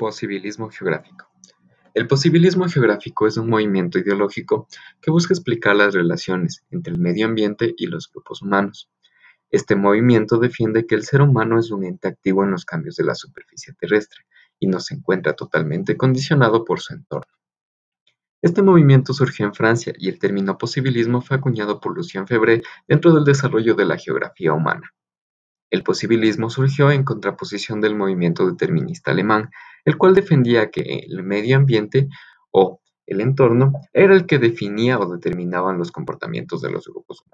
Posibilismo geográfico. El posibilismo geográfico es un movimiento ideológico que busca explicar las relaciones entre el medio ambiente y los grupos humanos. Este movimiento defiende que el ser humano es un ente activo en los cambios de la superficie terrestre y no se encuentra totalmente condicionado por su entorno. Este movimiento surgió en Francia y el término posibilismo fue acuñado por Lucien Febvre dentro del desarrollo de la geografía humana. El posibilismo surgió en contraposición del movimiento determinista alemán, el cual defendía que el medio ambiente o el entorno era el que definía o determinaban los comportamientos de los grupos.